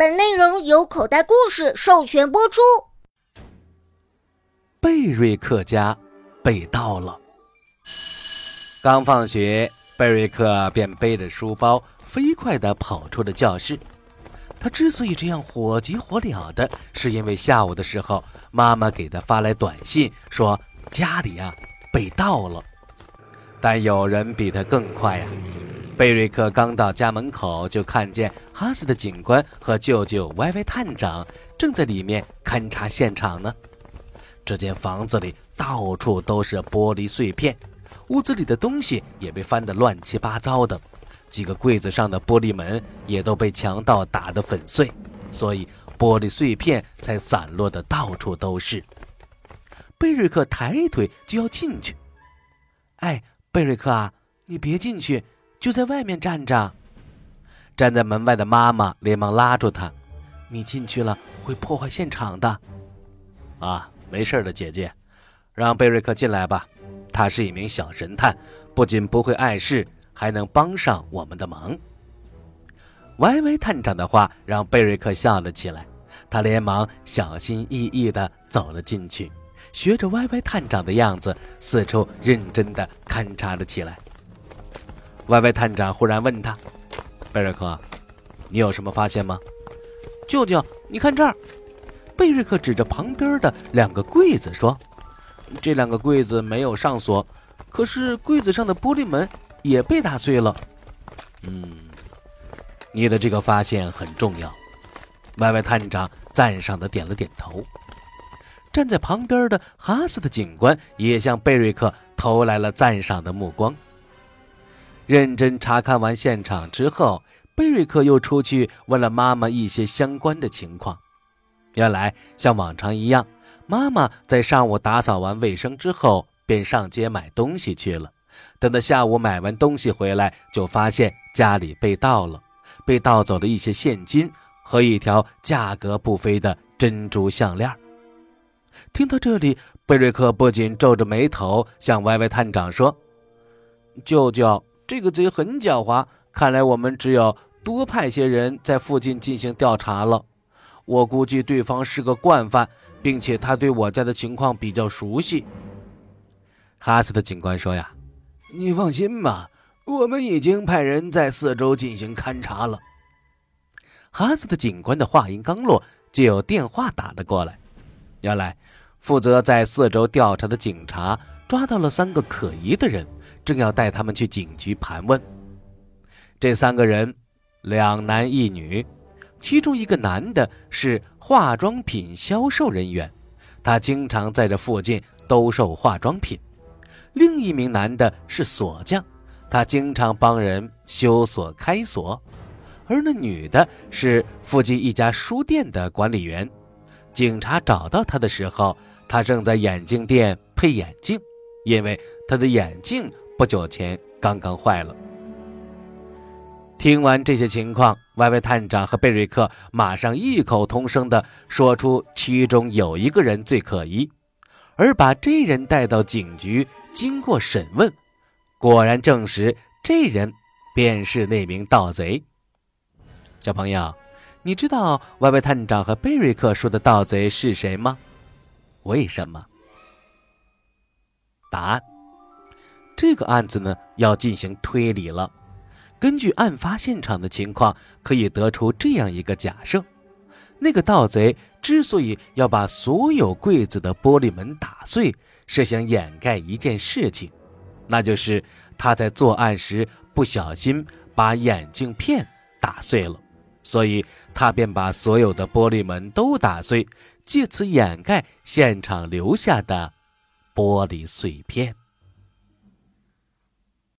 本内容由口袋故事授权播出。贝瑞克家被盗了。刚放学，贝瑞克便背着书包飞快地跑出了教室。他之所以这样火急火燎的，是因为下午的时候，妈妈给他发来短信说家里啊被盗了。但有人比他更快呀！贝瑞克刚到家门口，就看见哈斯的警官和舅舅歪歪探长正在里面勘察现场呢。这间房子里到处都是玻璃碎片，屋子里的东西也被翻得乱七八糟的，几个柜子上的玻璃门也都被强盗打得粉碎，所以玻璃碎片才散落的到处都是。贝瑞克抬腿就要进去，哎，贝瑞克啊，你别进去。就在外面站着，站在门外的妈妈连忙拉住他：“你进去了会破坏现场的。”啊，没事的，姐姐，让贝瑞克进来吧。他是一名小神探，不仅不会碍事，还能帮上我们的忙。歪歪探长的话让贝瑞克笑了起来，他连忙小心翼翼地走了进去，学着歪歪探长的样子，四处认真地勘察了起来。歪歪探长忽然问他：“贝瑞克，你有什么发现吗？”舅舅，你看这儿。贝瑞克指着旁边的两个柜子说：“这两个柜子没有上锁，可是柜子上的玻璃门也被打碎了。”嗯，你的这个发现很重要。歪歪探长赞赏的点了点头。站在旁边的哈斯的警官也向贝瑞克投来了赞赏的目光。认真查看完现场之后，贝瑞克又出去问了妈妈一些相关的情况。原来，像往常一样，妈妈在上午打扫完卫生之后，便上街买东西去了。等到下午买完东西回来，就发现家里被盗了，被盗走了一些现金和一条价格不菲的珍珠项链。听到这里，贝瑞克不仅皱着眉头向歪歪探长说：“舅舅。”这个贼很狡猾，看来我们只有多派些人在附近进行调查了。我估计对方是个惯犯，并且他对我家的情况比较熟悉。哈斯的警官说：“呀，你放心吧，我们已经派人在四周进行勘察了。”哈斯的警官的话音刚落，就有电话打了过来。原来，负责在四周调查的警察抓到了三个可疑的人。正要带他们去警局盘问，这三个人，两男一女，其中一个男的是化妆品销售人员，他经常在这附近兜售化妆品；另一名男的是锁匠，他经常帮人修锁开锁；而那女的是附近一家书店的管理员。警察找到他的时候，他正在眼镜店配眼镜，因为他的眼镜。不久前刚刚坏了。听完这些情况，歪歪探长和贝瑞克马上异口同声地说出其中有一个人最可疑，而把这人带到警局，经过审问，果然证实这人便是那名盗贼。小朋友，你知道歪歪探长和贝瑞克说的盗贼是谁吗？为什么？答案。这个案子呢，要进行推理了。根据案发现场的情况，可以得出这样一个假设：那个盗贼之所以要把所有柜子的玻璃门打碎，是想掩盖一件事情，那就是他在作案时不小心把眼镜片打碎了，所以他便把所有的玻璃门都打碎，借此掩盖现场留下的玻璃碎片。